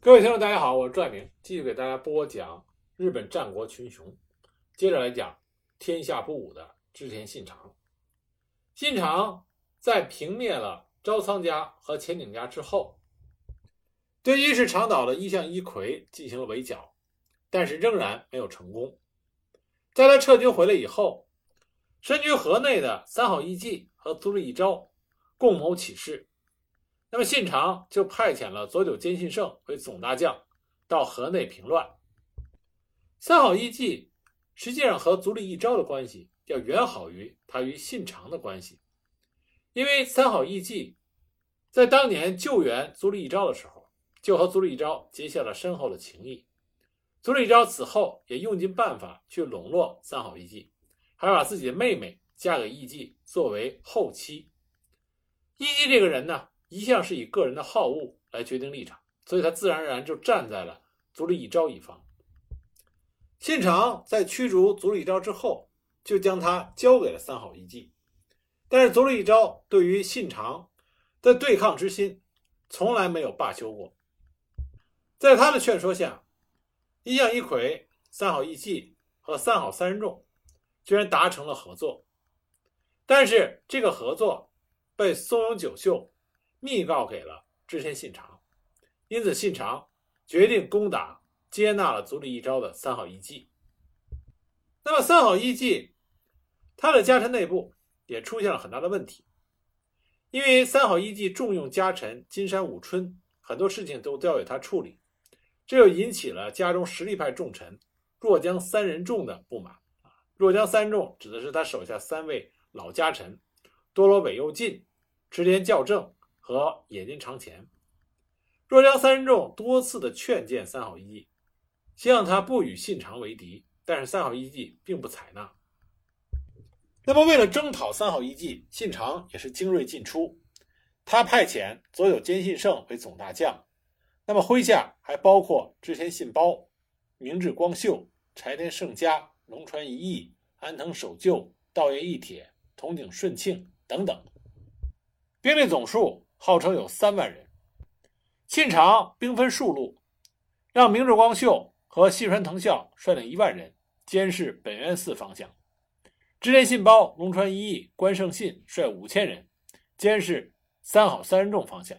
各位听众，大家好，我是拽明，继续给大家播讲日本战国群雄。接着来讲天下不武的织田信长。信长在平灭了朝仓家和前景家之后，对伊势长岛的一向一揆进行了围剿，但是仍然没有成功。在他撤军回来以后，身居河内的三好义继和足利义昭共谋起事。那么信长就派遣了佐久间信胜为总大将，到河内平乱。三好义继实际上和足利义昭的关系要远好于他与信长的关系，因为三好义继在当年救援足利义昭的时候，就和足利义昭结下了深厚的情谊。足利义昭此后也用尽办法去笼络三好义继，还把自己的妹妹嫁给义继作为后妻。义继这个人呢？一向是以个人的好恶来决定立场，所以他自然而然就站在了足利义昭一方。信长在驱逐足利义昭之后，就将他交给了三好义继。但是足利义昭对于信长的对抗之心从来没有罢休过。在他的劝说下，一向一揆、三好义继和三好三人众居然达成了合作。但是这个合作被松永久秀。密告给了织田信长，因此信长决定攻打接纳了足利义昭的三好义继。那么三好义继，他的家臣内部也出现了很大的问题，因为三好义继重用家臣金山武春，很多事情都交给他处理，这就引起了家中实力派重臣若江三人众的不满。若江三众指的是他手下三位老家臣多罗北右近、池田教正。和野津长前，若江三人众多次的劝谏三好义继，希望他不与信长为敌，但是三好义继并不采纳。那么，为了征讨三好义继，信长也是精锐尽出，他派遣佐久间信胜为总大将，那么麾下还包括织田信包、明智光秀、柴田胜家、龙川一义、安藤守就、道爷义铁、筒井顺庆等等，兵力总数。号称有三万人，信长兵分数路，让明智光秀和细川藤孝率领一万人监视本愿寺方向；织田信包、龙川一义、关胜信率五千人监视三好三人众方向；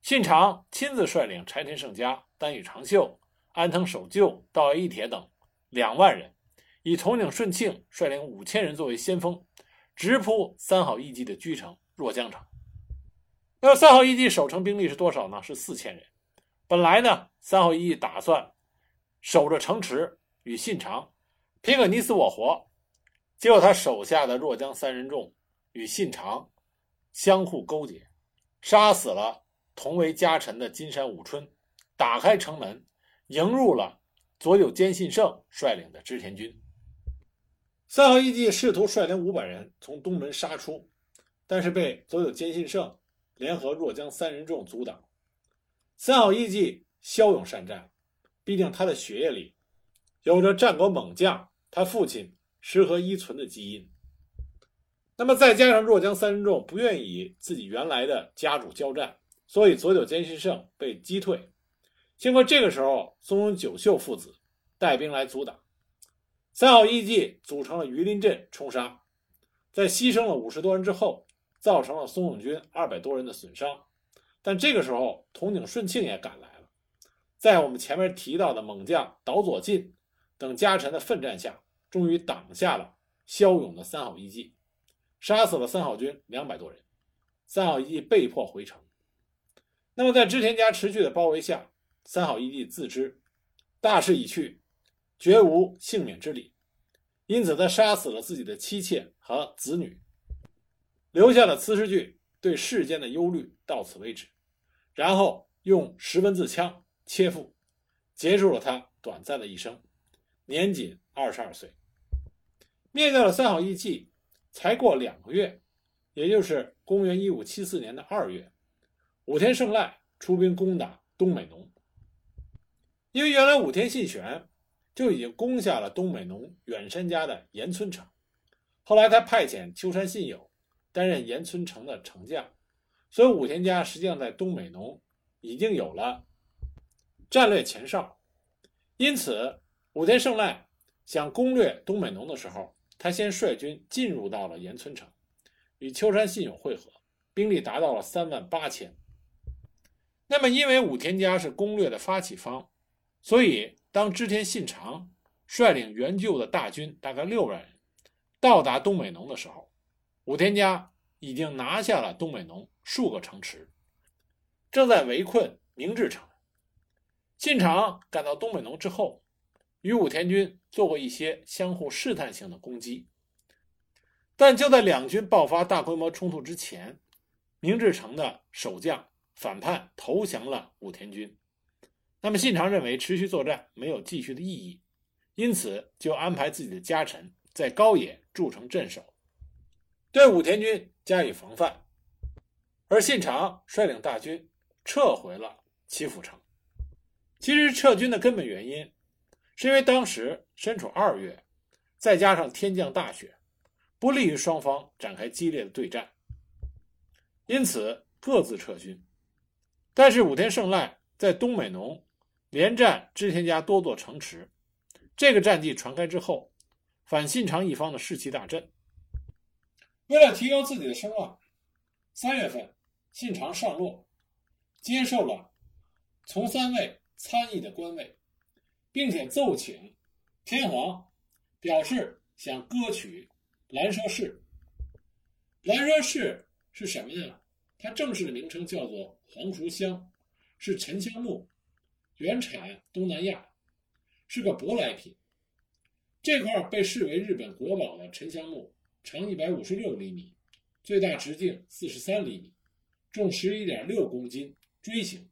信长亲自率领柴田胜家、丹羽长秀、安藤守就、道义铁等两万人，以统领顺庆率领五千人作为先锋，直扑三好义继的居城若江城。那么三号一继守城兵力是多少呢？是四千人。本来呢，三号一继打算守着城池与信长拼个你死我活，结果他手下的若江三人众与信长相互勾结，杀死了同为家臣的金山武春，打开城门迎入了左久间信胜率领的织田军。三号一继试图率领五百人从东门杀出，但是被左久间信胜。联合若江三人众阻挡，三好义继骁勇善战，毕竟他的血液里有着战国猛将他父亲石河一存的基因。那么再加上若江三人众不愿意与自己原来的家主交战，所以佐久间信胜被击退。经过这个时候，松永久秀父子带兵来阻挡，三好义继组成了鱼鳞阵冲杀，在牺牲了五十多人之后。造成了松永军二百多人的损伤，但这个时候筒井顺庆也赶来了，在我们前面提到的猛将岛左近等家臣的奋战下，终于挡下了骁勇的三好义继，杀死了三好军两百多人，三好义继被迫回城。那么在织田家持续的包围下，三好义继自知大势已去，绝无幸免之理，因此他杀死了自己的妻妾和子女。留下了词诗句对世间的忧虑到此为止，然后用十文字枪切腹，结束了他短暂的一生，年仅二十二岁。灭掉了三好义继，才过两个月，也就是公元一五七四年的二月，武田胜赖出兵攻打东美浓。因为原来武田信玄就已经攻下了东美浓远山家的岩村城，后来他派遣秋山信友。担任岩村城的城将，所以武田家实际上在东美浓已经有了战略前哨。因此，武田胜赖想攻略东美浓的时候，他先率军进入到了岩村城，与秋山信勇会合，兵力达到了三万八千。那么，因为武田家是攻略的发起方，所以当织田信长率领援救的大军大概六万人到达东美浓的时候，武田家已经拿下了东北农数个城池，正在围困明治城。信长赶到东北农之后，与武田军做过一些相互试探性的攻击，但就在两军爆发大规模冲突之前，明治城的守将反叛投降了武田军。那么信长认为持续作战没有继续的意义，因此就安排自己的家臣在高野筑城镇守，对武田军加以防范。而信长率领大军撤回了岐阜城。其实撤军的根本原因，是因为当时身处二月，再加上天降大雪，不利于双方展开激烈的对战，因此各自撤军。但是武田胜赖在东美浓连战织田家多座城池，这个战绩传开之后，反信长一方的士气大振。为了提高自己的声望，三月份信长上洛，接受了从三位。参议的官位，并且奏请天皇，表示想割取兰奢氏。兰奢氏是什么呢？它正式的名称叫做黄熟香，是沉香木，原产东南亚，是个舶来品。这块被视为日本国宝的沉香木，长一百五十六厘米，最大直径四十三厘米，重十一点六公斤，锥形，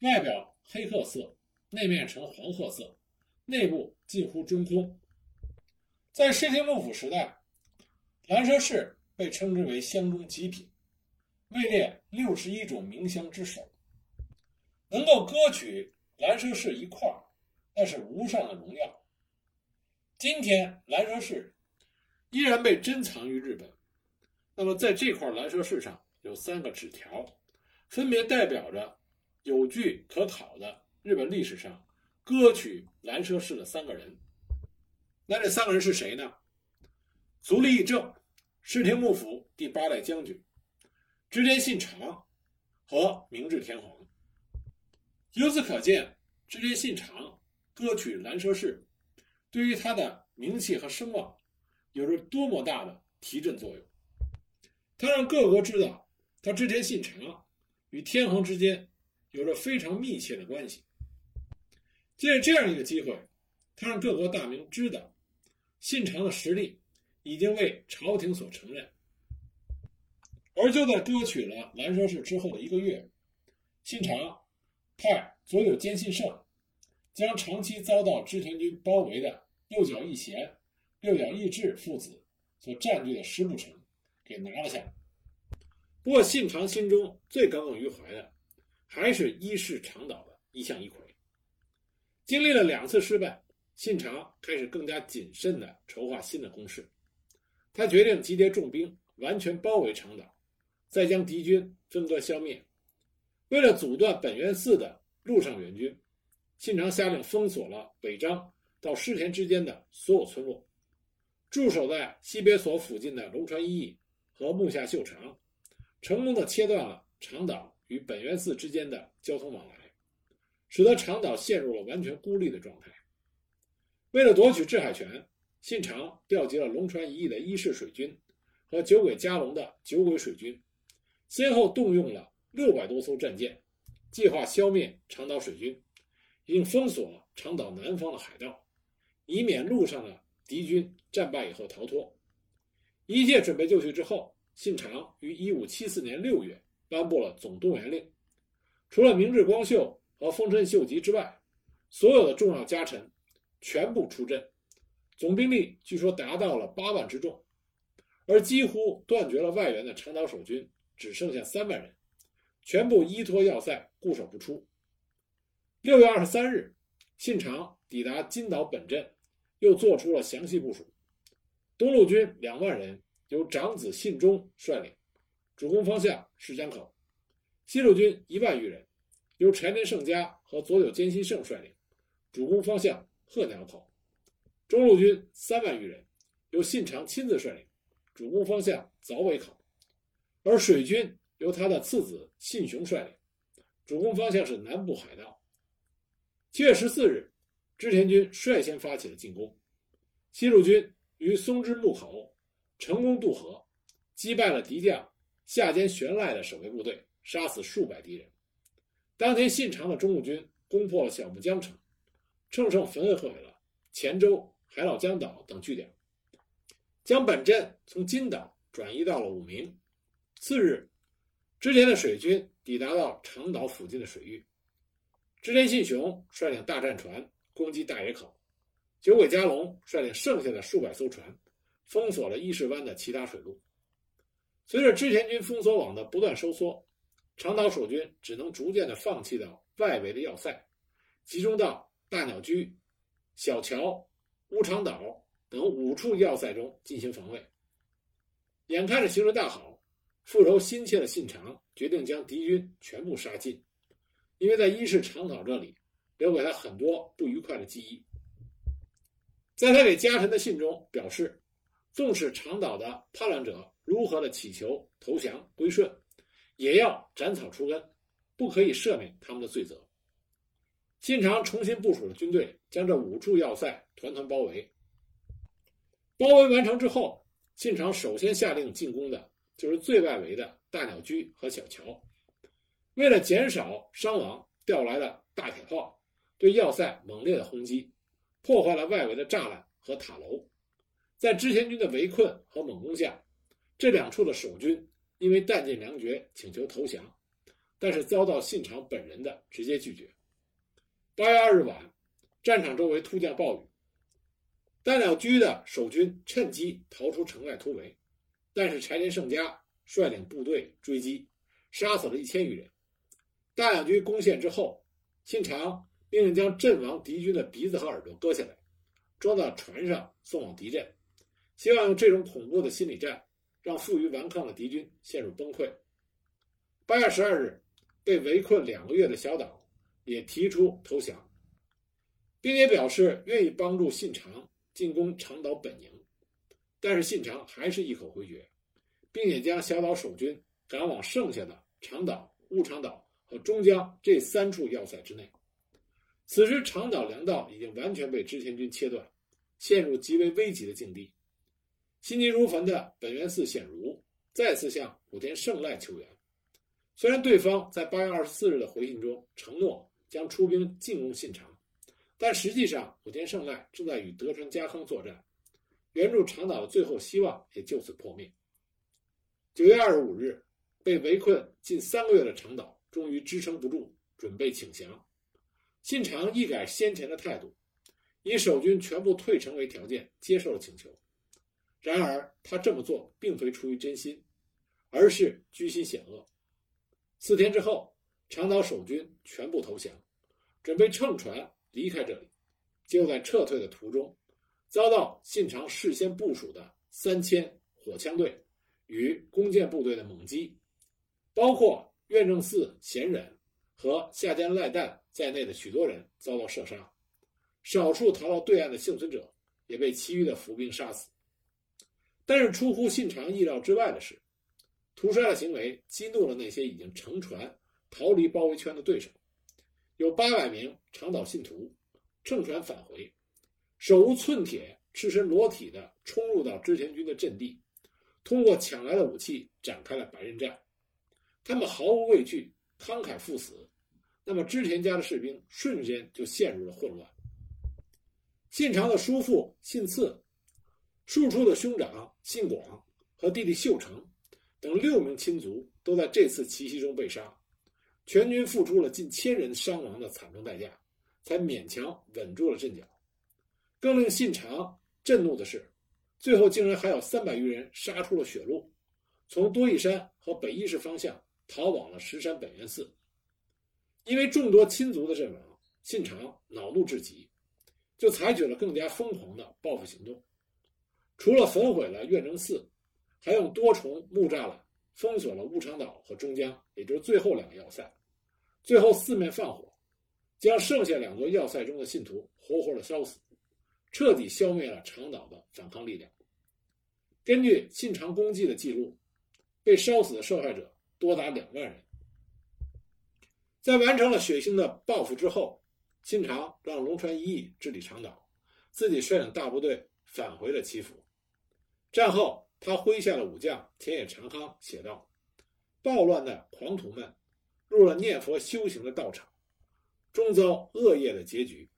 外表。黑褐色，内面呈黄褐色，内部近乎中空。在室町幕府时代，兰奢氏被称之为香中极品，位列六十一种名香之首。能够割取兰奢氏一块，那是无上的荣耀。今天兰奢氏依然被珍藏于日本。那么，在这块兰奢氏上有三个纸条，分别代表着。有据可考的日本历史上割取兰奢氏的三个人，那这三个人是谁呢？足利义政、室町幕府第八代将军织田信长和明治天皇。由此可见，织田信长割取兰奢氏，对于他的名气和声望有着多么大的提振作用。他让各国知道，他织田信长与天皇之间。有着非常密切的关系。借着这样一个机会，他让各国大明知道，信长的实力已经为朝廷所承认。而就在割取了兰奢氏之后的一个月，信长派左右兼信胜将长期遭到织田军包围的右角义贤、六角义志父子所占据的石部城给拿了下来。不过，信长心中最耿耿于怀的。还是一世长岛的一向一揆。经历了两次失败，信长开始更加谨慎地筹划新的攻势。他决定集结重兵，完全包围长岛，再将敌军分割消灭。为了阻断本愿寺的陆上援军，信长下令封锁了北张到湿田之间的所有村落。驻守在西别所附近的龙川一义和木下秀长，成功的切断了长岛。与本愿寺之间的交通往来，使得长岛陷入了完全孤立的状态。为了夺取制海权，信长调集了龙船一役的伊势水军和九鬼加隆的九鬼水军，先后动用了六百多艘战舰，计划消灭长岛水军，并封锁长岛南方的海道，以免路上的敌军战败以后逃脱。一切准备就绪之后，信长于一五七四年六月。颁布了总动员令，除了明治光秀和丰臣秀吉之外，所有的重要家臣全部出阵，总兵力据说达到了八万之众，而几乎断绝了外援的长岛守军只剩下三万人，全部依托要塞固守不出。六月二十三日，信长抵达金岛本镇，又做出了详细部署。东路军两万人由长子信忠率领。主攻方向是江口，西路军一万余人，由柴田胜家和佐久间信胜率领，主攻方向鹤鸟口；中路军三万余人，由信长亲自率领，主攻方向早尾口；而水军由他的次子信雄率领，主攻方向是南部海道。七月十四日，织田军率先发起了进攻，西路军于松之木口成功渡河，击败了敌将下间玄赖的守卫部队，杀死数百敌人。当天，信长的中路军攻破了小木江城，乘胜焚毁了前州、海老江岛等据点，将本阵从金岛转移到了武名。次日，织田的水军抵达到长岛附近的水域，织田信雄率领大战船攻击大野口，九尾加隆率领剩下的数百艘船封锁了伊势湾的其他水路。随着织田军封锁网的不断收缩。长岛守军只能逐渐的放弃到外围的要塞，集中到大鸟居、小桥、乌长岛等五处要塞中进行防卫。眼看着形势大好，富柔心切的信长决定将敌军全部杀尽，因为在伊势长岛这里留给他很多不愉快的记忆。在他给家臣的信中表示，纵使长岛的叛乱者如何的祈求投降归顺。也要斩草除根，不可以赦免他们的罪责。信长重新部署了军队，将这五处要塞团团包围。包围完成之后，信长首先下令进攻的就是最外围的大鸟居和小桥。为了减少伤亡，调来了大铁炮，对要塞猛烈的轰击，破坏了外围的栅栏和塔楼。在织田军的围困和猛攻下，这两处的守军。因为弹尽粮绝，请求投降，但是遭到信长本人的直接拒绝。八月二日晚，战场周围突降暴雨，大鸟居的守军趁机逃出城外突围，但是柴田胜家率领部队追击，杀死了一千余人。大鸟居攻陷之后，信长命令将阵亡敌军的鼻子和耳朵割下来，装到船上送往敌阵，希望用这种恐怖的心理战。让负隅顽抗的敌军陷入崩溃。八月十二日，被围困两个月的小岛也提出投降，并且表示愿意帮助信长进攻长岛本营。但是信长还是一口回绝，并且将小岛守军赶往剩下的长岛、雾长岛和中江这三处要塞之内。此时，长岛粮道已经完全被织田军切断，陷入极为危急的境地。心急如焚的本愿寺显如再次向武田胜赖求援。虽然对方在八月二十四日的回信中承诺将出兵进攻信长，但实际上武田胜赖正在与德川家康作战，援助长岛的最后希望也就此破灭。九月二十五日，被围困近三个月的长岛终于支撑不住，准备请降。信长一改先前的态度，以守军全部退城为条件，接受了请求。然而，他这么做并非出于真心，而是居心险恶。四天之后，长岛守军全部投降，准备乘船离开这里。就在撤退的途中，遭到信长事先部署的三千火枪队与弓箭部队的猛击，包括院正寺贤忍和下间赖旦在内的许多人遭到射杀，少数逃到对岸的幸存者也被其余的伏兵杀死。但是出乎信长意料之外的是，屠杀的行为激怒了那些已经乘船逃离包围圈的对手。有八百名长岛信徒乘船返回，手无寸铁、赤身裸体的冲入到织田军的阵地，通过抢来的武器展开了白刃战。他们毫无畏惧，慷慨赴死。那么织田家的士兵瞬间就陷入了混乱。信长的叔父信次。庶出的兄长信广和弟弟秀成等六名亲族都在这次奇袭中被杀，全军付出了近千人伤亡的惨重代价，才勉强稳住了阵脚。更令信长震怒的是，最后竟然还有三百余人杀出了血路，从多益山和北伊势方向逃往了石山本愿寺。因为众多亲族的阵亡，信长恼怒至极，就采取了更加疯狂的报复行动。除了焚毁了院正寺，还用多重木栅栏封锁了乌长岛和中江，也就是最后两个要塞。最后四面放火，将剩下两座要塞中的信徒活活的烧死，彻底消灭了长岛的反抗力量。根据信长功绩的记录，被烧死的受害者多达两万人。在完成了血腥的报复之后，信长让龙川一义治理长岛，自己率领大部队返回了岐阜。战后，他麾下的武将田野长康写道：“暴乱的狂徒们入了念佛修行的道场，终遭恶业的结局。”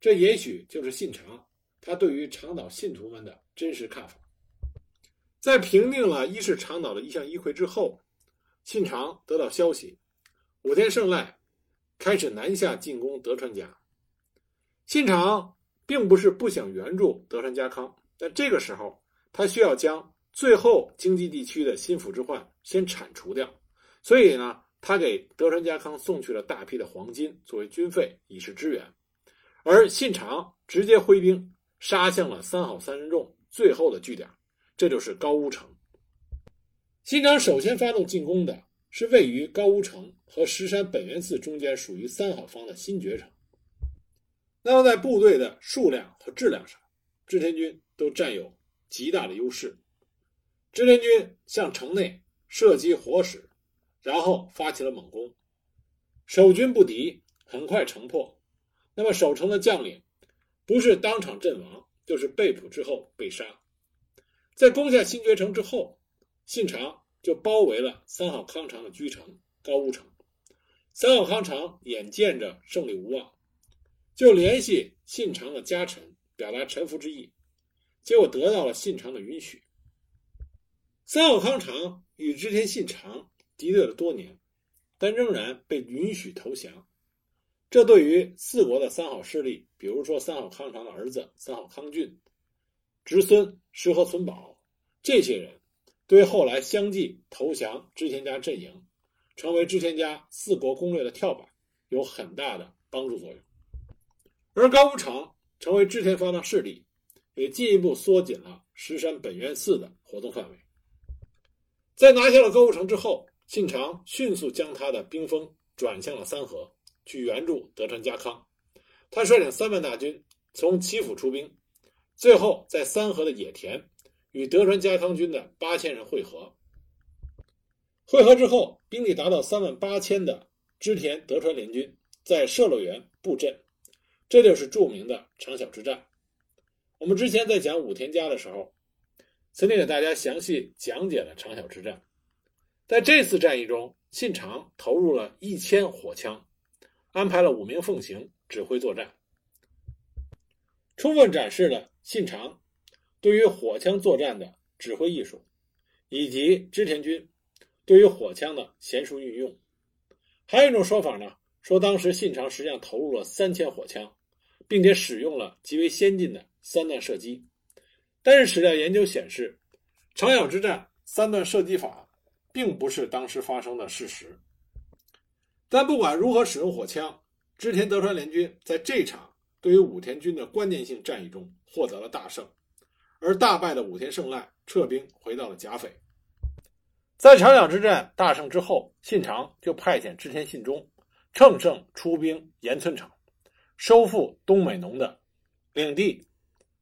这也许就是信长他对于长岛信徒们的真实看法。在平定了伊势长岛的一向一揆之后，信长得到消息。武田胜赖开始南下进攻德川家。信长并不是不想援助德川家康，但这个时候他需要将最后经济地区的心腹之患先铲除掉。所以呢，他给德川家康送去了大批的黄金作为军费，以示支援。而信长直接挥兵杀向了三好三人众最后的据点，这就是高屋城。信长首先发动进攻的。是位于高屋城和石山本愿寺中间，属于三好方的新觉城。那么在部队的数量和质量上，织田军都占有极大的优势。织田军向城内射击火矢，然后发起了猛攻，守军不敌，很快城破。那么守城的将领不是当场阵亡，就是被捕之后被杀。在攻下新觉城之后，信长。就包围了三好康长的居城高屋城，三好康长眼见着胜利无望，就联系信长的家臣，表达臣服之意，结果得到了信长的允许。三好康长与织田信长敌对了多年，但仍然被允许投降，这对于四国的三好势力，比如说三好康长的儿子三好康俊、侄孙石河存保这些人。对后来相继投降织田家阵营，成为织田家四国攻略的跳板，有很大的帮助作用。而高屋城成为织田方的势力，也进一步缩紧了石山本愿寺的活动范围。在拿下了高屋城之后，信长迅速将他的兵锋转向了三河，去援助德川家康。他率领三万大军从岐阜出兵，最后在三河的野田。与德川家康军的八千人会合。会合之后，兵力达到三万八千的织田德川联军在射乐园布阵，这就是著名的长筱之战。我们之前在讲武田家的时候，曾经给大家详细讲解了长筱之战。在这次战役中，信长投入了一千火枪，安排了五名奉行指挥作战，充分展示了信长。对于火枪作战的指挥艺术，以及织田军对于火枪的娴熟运用，还有一种说法呢，说当时信长实际上投入了三千火枪，并且使用了极为先进的三段射击。但是史料研究显示，长筱之战三段射击法并不是当时发生的事实。但不管如何使用火枪，织田德川联军在这场对于武田军的关键性战役中获得了大胜。而大败的武田胜赖撤兵回到了甲斐。在长筱之战大胜之后，信长就派遣织田信忠乘胜出兵岩村城，收复东美浓的领地。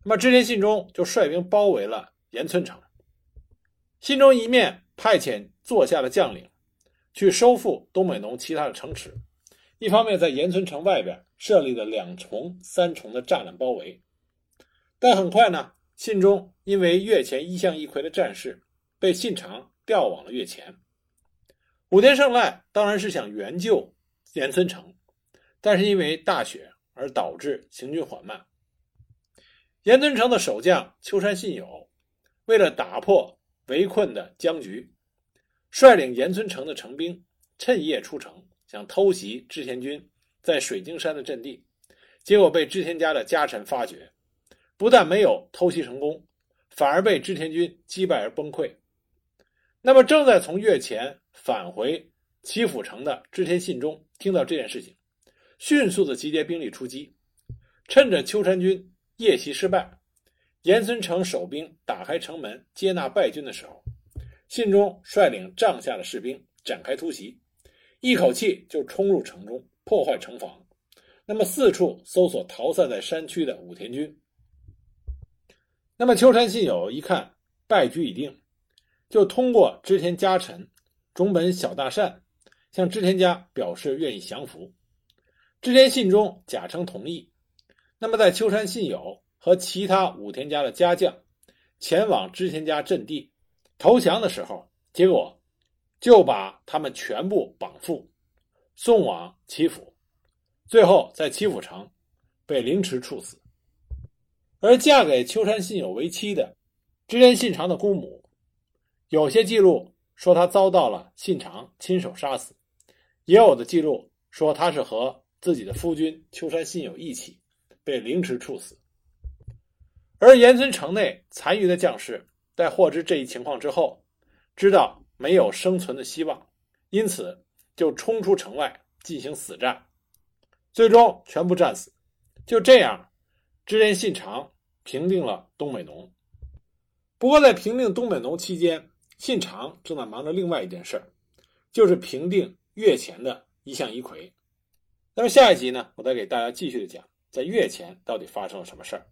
那么织田信忠就率兵包围了岩村城。信忠一面派遣座下的将领去收复东美浓其他的城池，一方面在岩村城外边设立了两重、三重的栅栏包围。但很快呢。信中因为越前一向一揆的战事，被信长调往了越前。武田胜赖当然是想援救岩村城，但是因为大雪而导致行军缓慢。岩村城的守将秋山信友，为了打破围困的僵局，率领岩村城的城兵趁夜出城，想偷袭织田军在水晶山的阵地，结果被织田家的家臣发觉。不但没有偷袭成功，反而被织田军击败而崩溃。那么，正在从越前返回岐阜城的织田信忠听到这件事情，迅速的集结兵力出击。趁着秋山军夜袭失败，岩村城守兵打开城门接纳败军的时候，信忠率领帐下的士兵展开突袭，一口气就冲入城中，破坏城防。那么四处搜索逃散在山区的武田军。那么秋山信友一看败局已定，就通过织田家臣种本小大善向织田家表示愿意降服。织田信忠假称同意。那么在秋山信友和其他武田家的家将前往织田家阵地投降的时候，结果就把他们全部绑缚，送往岐府。最后在岐阜城被凌迟处死，而嫁给秋山信友为妻的织田信长的姑母，有些记录说他遭到了信长亲手杀死，也有的记录说他是和自己的夫君秋山信友一起被凌迟处死。而岩村城内残余的将士在获知这一情况之后，知道没有生存的希望，因此就冲出城外进行死战。最终全部战死，就这样，织田信长平定了东北农。不过，在平定东北农期间，信长正在忙着另外一件事儿，就是平定越前的一向一揆。那么下一集呢，我再给大家继续的讲，在越前到底发生了什么事儿。